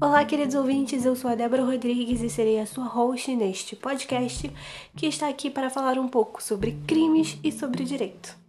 Olá, queridos ouvintes, eu sou a Débora Rodrigues e serei a sua host neste podcast que está aqui para falar um pouco sobre crimes e sobre direito.